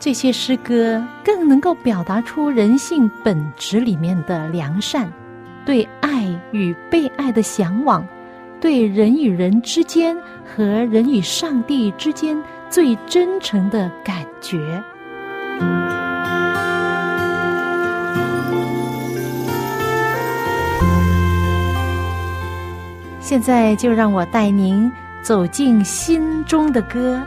这些诗歌更能够表达出人性本质里面的良善，对爱与被爱的向往，对人与人之间和人与上帝之间最真诚的感觉。现在就让我带您走进心中的歌，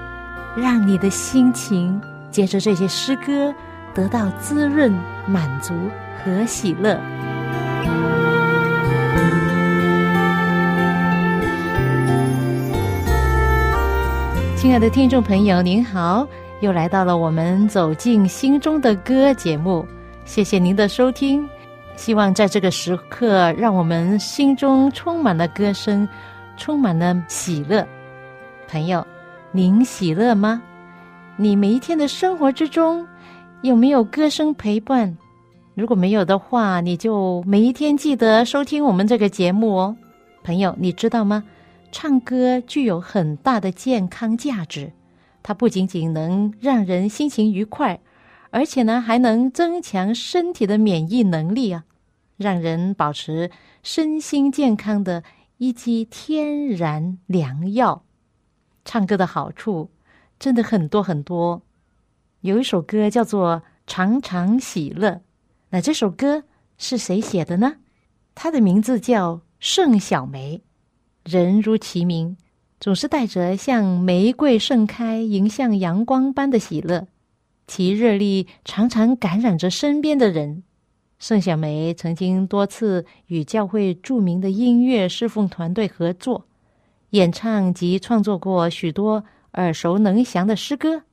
让你的心情。借着这些诗歌，得到滋润、满足和喜乐。亲爱的听众朋友，您好，又来到了我们走进心中的歌节目。谢谢您的收听，希望在这个时刻，让我们心中充满了歌声，充满了喜乐。朋友，您喜乐吗？你每一天的生活之中有没有歌声陪伴？如果没有的话，你就每一天记得收听我们这个节目哦，朋友，你知道吗？唱歌具有很大的健康价值，它不仅仅能让人心情愉快，而且呢还能增强身体的免疫能力啊，让人保持身心健康的一剂天然良药。唱歌的好处。真的很多很多，有一首歌叫做《常常喜乐》，那这首歌是谁写的呢？他的名字叫盛小梅，人如其名，总是带着像玫瑰盛开、迎向阳光般的喜乐，其热力常常感染着身边的人。盛小梅曾经多次与教会著名的音乐侍奉团队合作，演唱及创作过许多。耳熟能详的诗歌，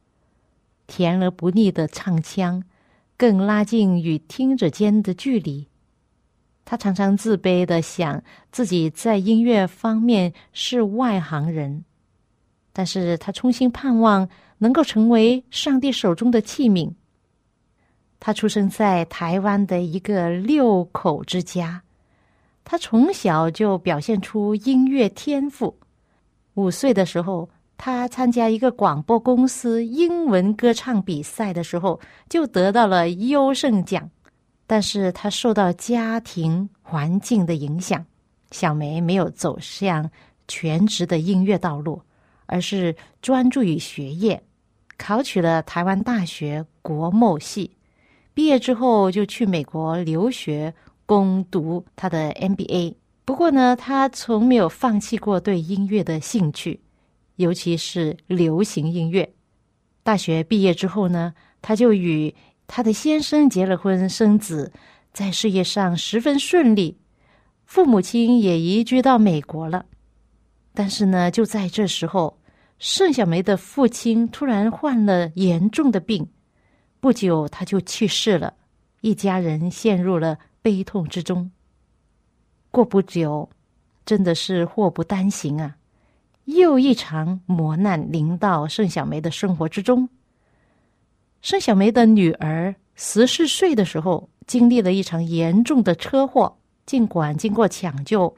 甜而不腻的唱腔，更拉近与听者间的距离。他常常自卑的想自己在音乐方面是外行人，但是他衷心盼望能够成为上帝手中的器皿。他出生在台湾的一个六口之家，他从小就表现出音乐天赋。五岁的时候。他参加一个广播公司英文歌唱比赛的时候，就得到了优胜奖。但是他受到家庭环境的影响，小梅没有走向全职的音乐道路，而是专注于学业，考取了台湾大学国贸系。毕业之后就去美国留学攻读他的 MBA。不过呢，他从没有放弃过对音乐的兴趣。尤其是流行音乐。大学毕业之后呢，他就与他的先生结了婚，生子，在事业上十分顺利。父母亲也移居到美国了。但是呢，就在这时候，盛小梅的父亲突然患了严重的病，不久他就去世了，一家人陷入了悲痛之中。过不久，真的是祸不单行啊！又一场磨难临到盛小梅的生活之中。盛小梅的女儿十四岁的时候，经历了一场严重的车祸，尽管经过抢救，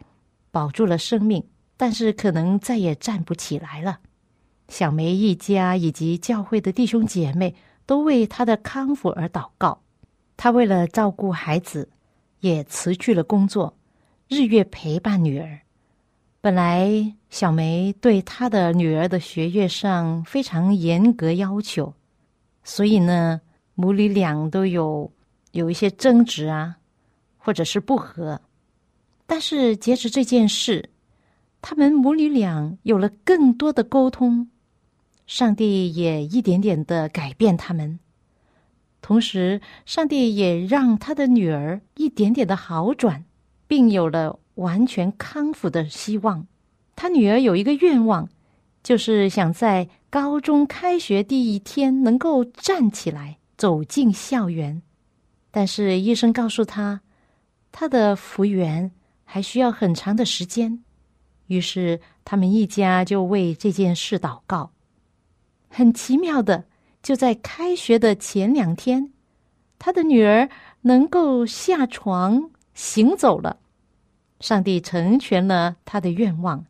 保住了生命，但是可能再也站不起来了。小梅一家以及教会的弟兄姐妹都为她的康复而祷告。她为了照顾孩子，也辞去了工作，日月陪伴女儿。本来小梅对她的女儿的学业上非常严格要求，所以呢，母女俩都有有一些争执啊，或者是不和。但是，截止这件事，他们母女俩有了更多的沟通，上帝也一点点的改变他们，同时，上帝也让他的女儿一点点的好转，并有了。完全康复的希望。他女儿有一个愿望，就是想在高中开学第一天能够站起来走进校园，但是医生告诉他，他的复原还需要很长的时间。于是他们一家就为这件事祷告。很奇妙的，就在开学的前两天，他的女儿能够下床行走了。上帝成全了他的愿望。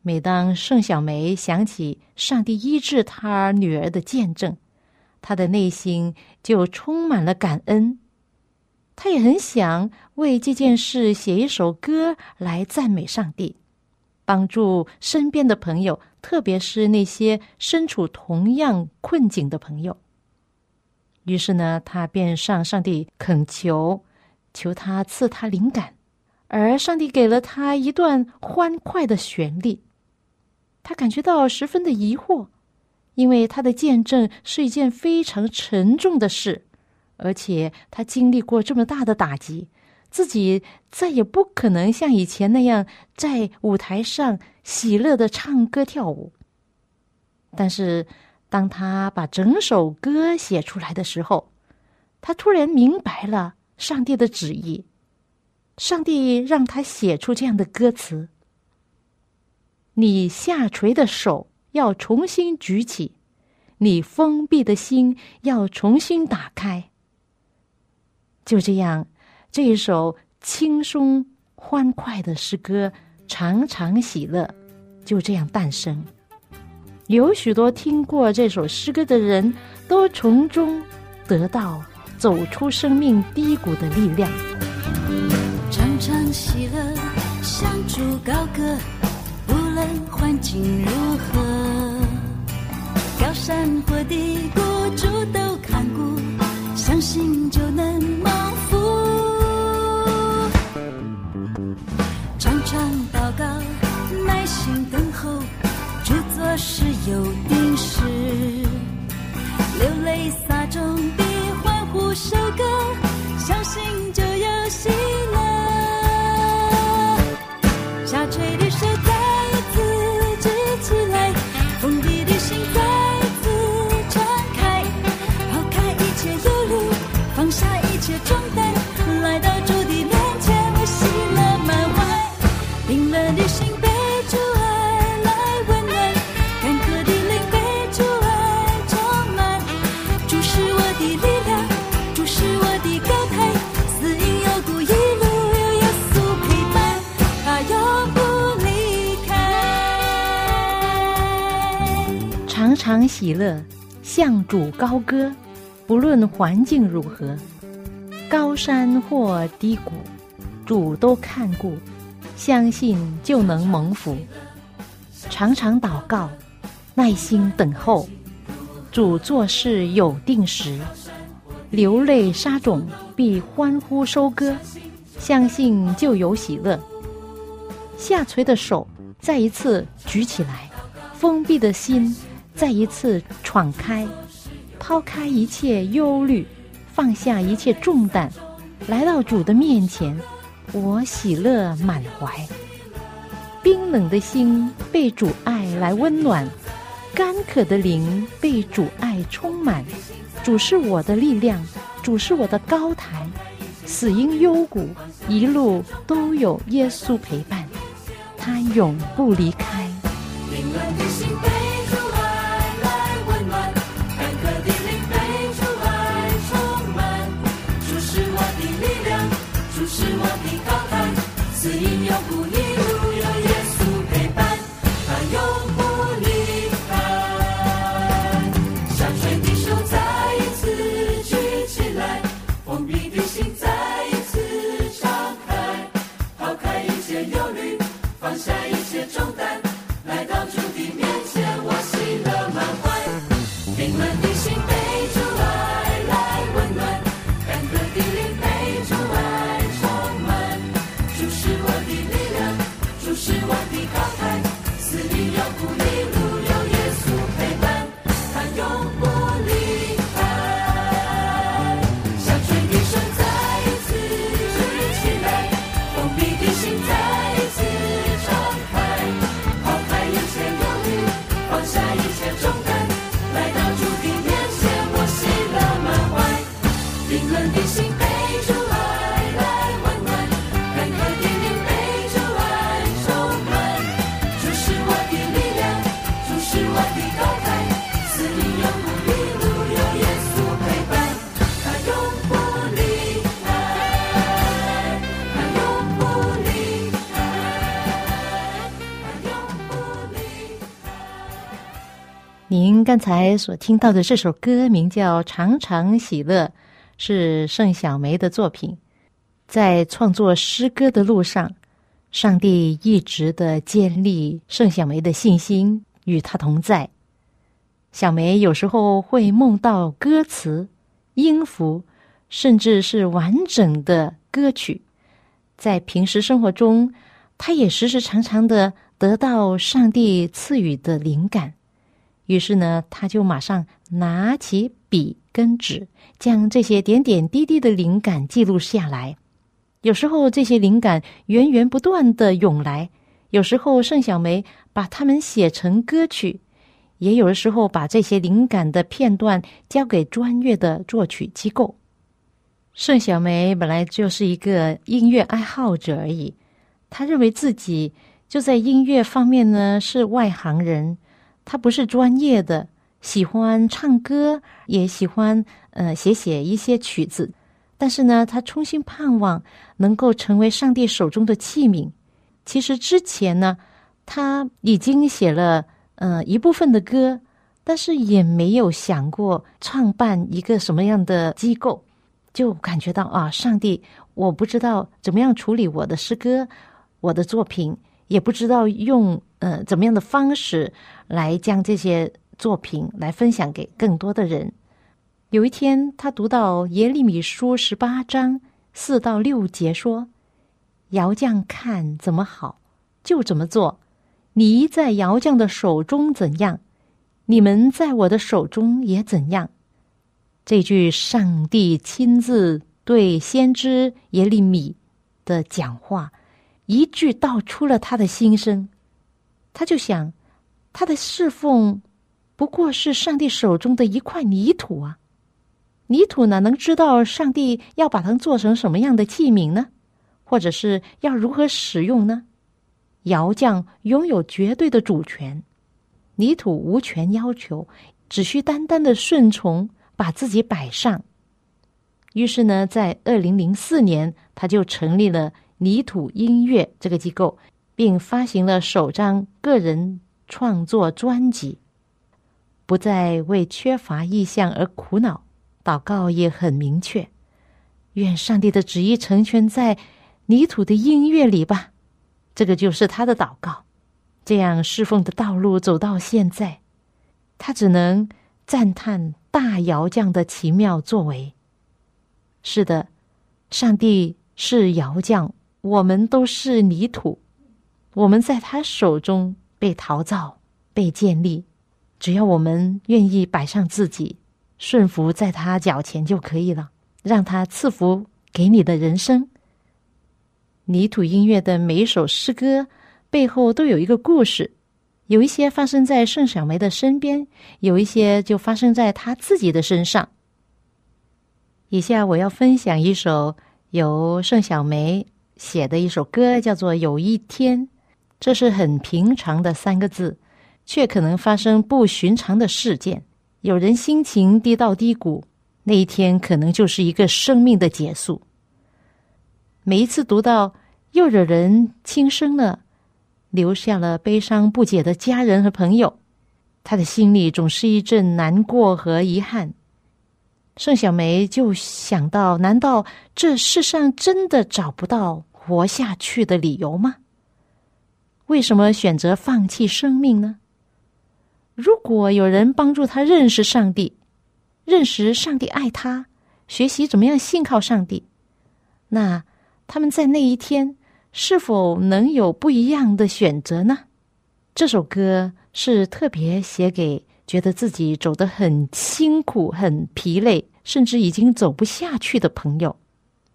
每当盛小梅想起上帝医治她女儿的见证，她的内心就充满了感恩。她也很想为这件事写一首歌来赞美上帝，帮助身边的朋友，特别是那些身处同样困境的朋友。于是呢，他便向上帝恳求，求他赐他灵感，而上帝给了他一段欢快的旋律。他感觉到十分的疑惑，因为他的见证是一件非常沉重的事，而且他经历过这么大的打击，自己再也不可能像以前那样在舞台上喜乐的唱歌跳舞。但是，当他把整首歌写出来的时候，他突然明白了上帝的旨意，上帝让他写出这样的歌词。你下垂的手要重新举起，你封闭的心要重新打开。就这样，这一首轻松欢快的诗歌《常常喜乐》就这样诞生。有许多听过这首诗歌的人都从中得到走出生命低谷的力量。常常喜乐，向主高歌。不论环境如何？高山或低谷，主都看顾，相信就能蒙常喜乐，向主高歌，不论环境如何，高山或低谷，主都看顾，相信就能蒙福。常常祷告，耐心等候，主做事有定时，流泪撒种必欢呼收割，相信就有喜乐。下垂的手再一次举起来，封闭的心。再一次闯开，抛开一切忧虑，放下一切重担，来到主的面前，我喜乐满怀。冰冷的心被主爱来温暖，干渴的灵被主爱充满。主是我的力量，主是我的高台。死因幽谷，一路都有耶稣陪伴，他永不离开。刚才所听到的这首歌名叫《常常喜乐》，是盛小梅的作品。在创作诗歌的路上，上帝一直的建立盛小梅的信心，与她同在。小梅有时候会梦到歌词、音符，甚至是完整的歌曲。在平时生活中，她也时时常常的得到上帝赐予的灵感。于是呢，他就马上拿起笔跟纸，将这些点点滴滴的灵感记录下来。有时候这些灵感源源不断的涌来，有时候盛小梅把它们写成歌曲，也有的时候把这些灵感的片段交给专业的作曲机构。盛小梅本来就是一个音乐爱好者而已，她认为自己就在音乐方面呢是外行人。他不是专业的，喜欢唱歌，也喜欢呃写写一些曲子，但是呢，他衷心盼望能够成为上帝手中的器皿。其实之前呢，他已经写了呃一部分的歌，但是也没有想过创办一个什么样的机构，就感觉到啊，上帝，我不知道怎么样处理我的诗歌，我的作品，也不知道用呃怎么样的方式。来将这些作品来分享给更多的人。有一天，他读到耶利米书十八章四到六节说：“窑匠看怎么好，就怎么做。你在窑匠的手中怎样，你们在我的手中也怎样。”这句上帝亲自对先知耶利米的讲话，一句道出了他的心声。他就想。他的侍奉不过是上帝手中的一块泥土啊！泥土哪能知道上帝要把它做成什么样的器皿呢？或者是要如何使用呢？窑匠拥有绝对的主权，泥土无权要求，只需单单的顺从，把自己摆上。于是呢，在二零零四年，他就成立了泥土音乐这个机构，并发行了首张个人。创作专辑，不再为缺乏意象而苦恼，祷告也很明确，愿上帝的旨意成全在泥土的音乐里吧。这个就是他的祷告。这样侍奉的道路走到现在，他只能赞叹大窑匠的奇妙作为。是的，上帝是窑匠，我们都是泥土，我们在他手中。被陶造、被建立，只要我们愿意摆上自己，顺服在他脚前就可以了，让他赐福给你的人生。泥土音乐的每一首诗歌背后都有一个故事，有一些发生在盛小梅的身边，有一些就发生在他自己的身上。以下我要分享一首由盛小梅写的一首歌，叫做《有一天》。这是很平常的三个字，却可能发生不寻常的事件。有人心情跌到低谷，那一天可能就是一个生命的结束。每一次读到又惹人轻生了，留下了悲伤不解的家人和朋友，他的心里总是一阵难过和遗憾。盛小梅就想到：难道这世上真的找不到活下去的理由吗？为什么选择放弃生命呢？如果有人帮助他认识上帝，认识上帝爱他，学习怎么样信靠上帝，那他们在那一天是否能有不一样的选择呢？这首歌是特别写给觉得自己走得很辛苦、很疲累，甚至已经走不下去的朋友。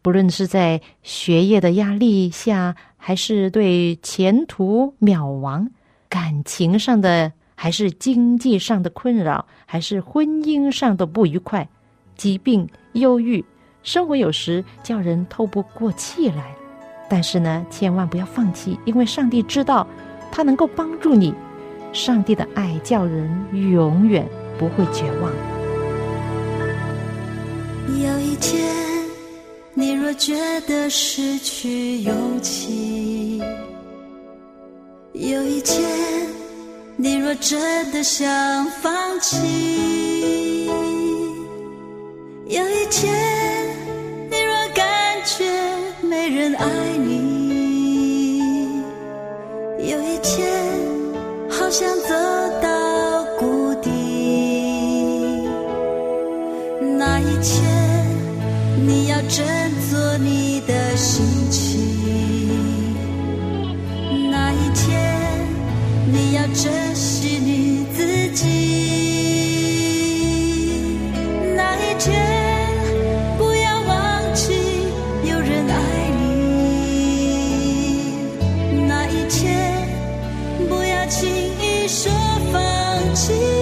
不论是在学业的压力下，还是对前途渺茫感情上的还是经济上的困扰还是婚姻上的不愉快疾病忧郁生活有时叫人透不过气来但是呢千万不要放弃因为上帝知道他能够帮助你上帝的爱叫人永远不会绝望有一天你若觉得失去勇气有一天你若真的想放弃有一天轻易说放弃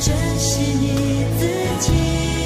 珍惜你自己。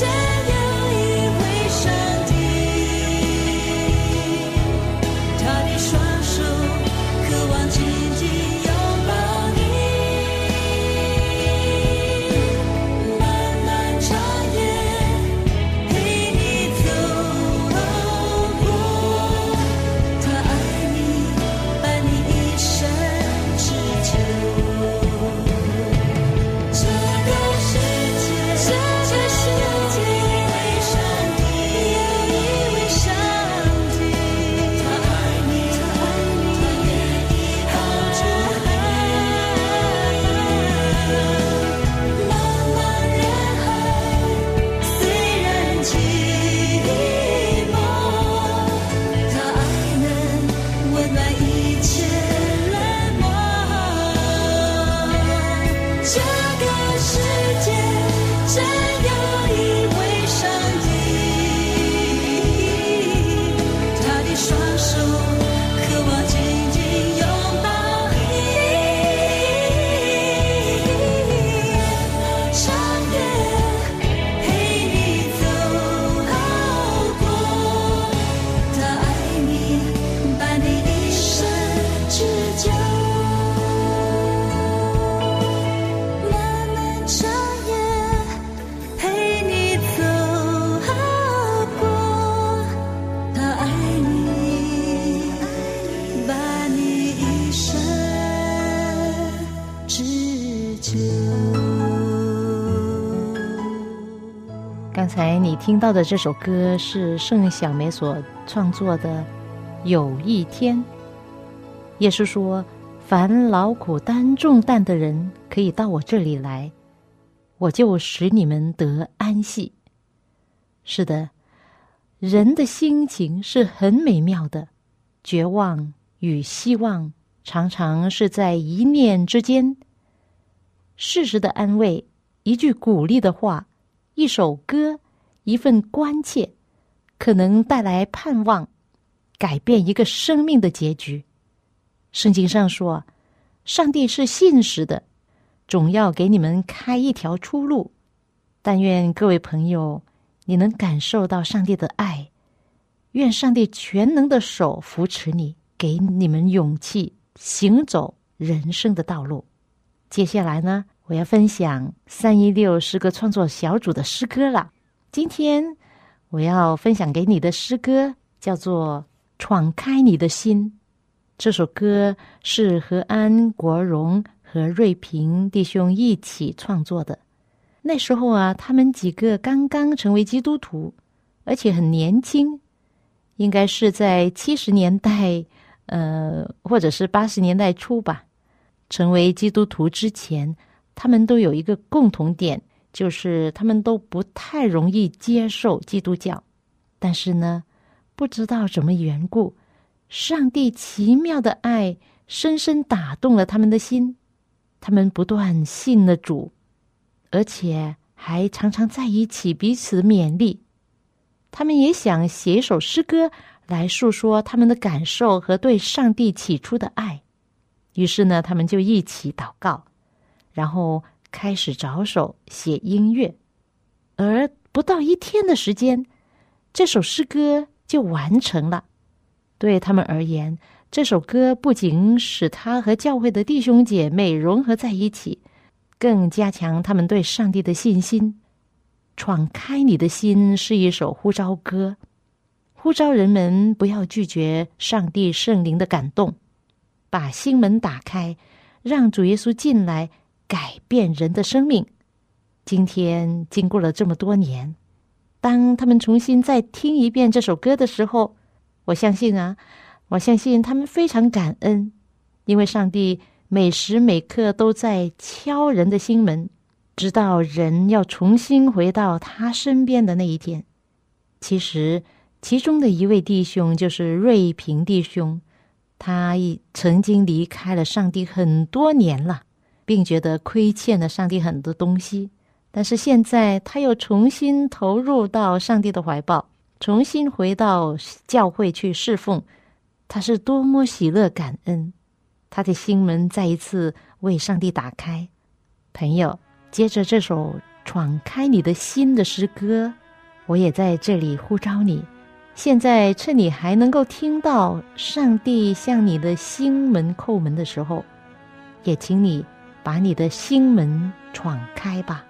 yeah. 听到的这首歌是盛小梅所创作的《有一天》。耶稣说：“凡劳苦担重担的人，可以到我这里来，我就使你们得安息。”是的，人的心情是很美妙的，绝望与希望常常是在一念之间。适时的安慰，一句鼓励的话，一首歌，一份关切，可能带来盼望，改变一个生命的结局。圣经上说：“上帝是信实的，总要给你们开一条出路。”但愿各位朋友，你能感受到上帝的爱。愿上帝全能的手扶持你，给你们勇气，行走人生的道路。接下来呢，我要分享三一六诗歌创作小组的诗歌了。今天我要分享给你的诗歌叫做《闯开你的心》。这首歌是和安国荣和瑞平弟兄一起创作的。那时候啊，他们几个刚刚成为基督徒，而且很年轻，应该是在七十年代，呃，或者是八十年代初吧。成为基督徒之前，他们都有一个共同点，就是他们都不太容易接受基督教。但是呢，不知道什么缘故。上帝奇妙的爱深深打动了他们的心，他们不断信了主，而且还常常在一起彼此勉励。他们也想写一首诗歌来诉说他们的感受和对上帝起初的爱。于是呢，他们就一起祷告，然后开始着手写音乐。而不到一天的时间，这首诗歌就完成了。对他们而言，这首歌不仅使他和教会的弟兄姐妹融合在一起，更加强他们对上帝的信心。闯开你的心是一首呼召歌，呼召人们不要拒绝上帝圣灵的感动，把心门打开，让主耶稣进来改变人的生命。今天经过了这么多年，当他们重新再听一遍这首歌的时候，我相信啊，我相信他们非常感恩，因为上帝每时每刻都在敲人的心门，直到人要重新回到他身边的那一天。其实，其中的一位弟兄就是瑞平弟兄，他已曾经离开了上帝很多年了，并觉得亏欠了上帝很多东西，但是现在他又重新投入到上帝的怀抱。重新回到教会去侍奉，他是多么喜乐感恩，他的心门再一次为上帝打开。朋友，接着这首《闯开你的心》的诗歌，我也在这里呼召你。现在趁你还能够听到上帝向你的心门叩门的时候，也请你把你的心门闯开吧。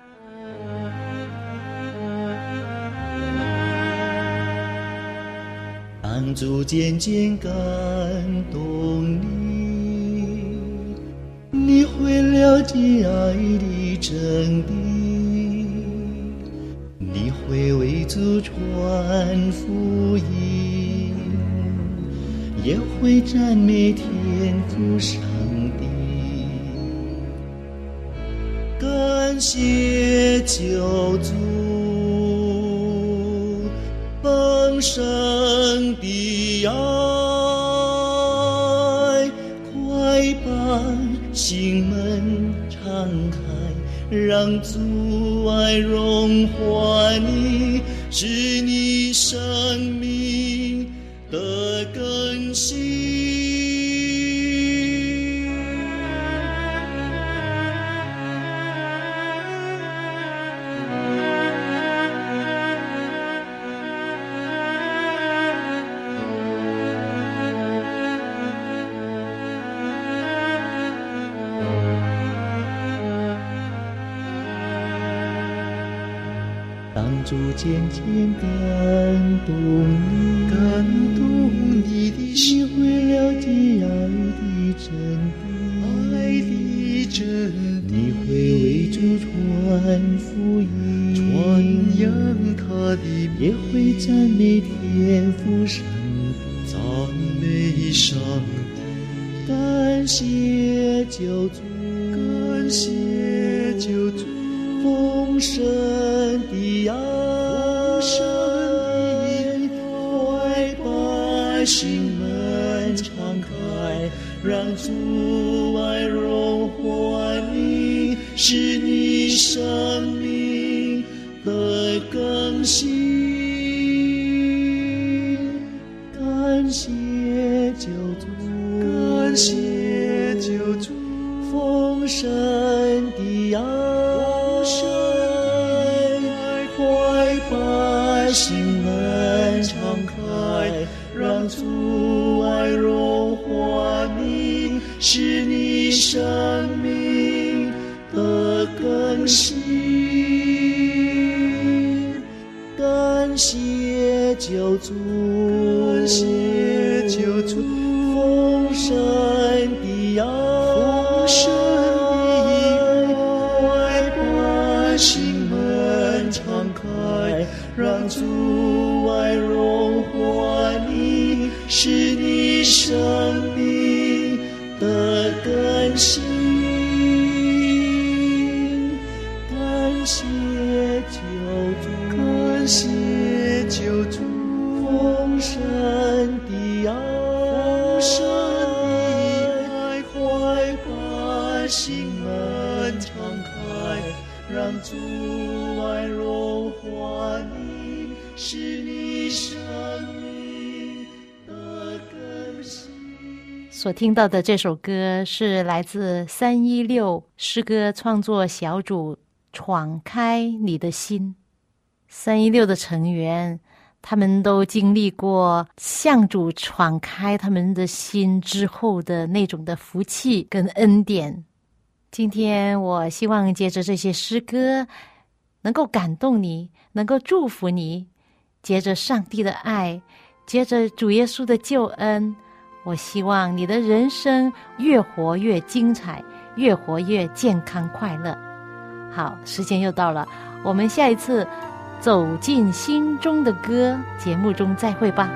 当主渐渐感动你，你会了解爱的真谛，你会为主传福音，也会赞美天父上谢救主。丰盛的爱，快把心门敞开，让阻碍融化你，逐渐渐感动你，感动你的心，会了解爱的真谛，爱的真谛，你会福音，传扬他的也会赞主爱融化你，使你生命的更新。感谢救主，感谢救主，丰盛的爱，更新。感谢救主，感谢救主，丰盛的爱，丰盛的爱，把心门敞开，让主爱融化你，使你生命的更新。所听到的这首歌是来自三一六诗歌创作小组《闯开你的心》。三一六的成员，他们都经历过向主闯开他们的心之后的那种的福气跟恩典。今天，我希望借着这些诗歌，能够感动你，能够祝福你。接着上帝的爱，接着主耶稣的救恩，我希望你的人生越活越精彩，越活越健康快乐。好，时间又到了，我们下一次走进心中的歌节目中再会吧。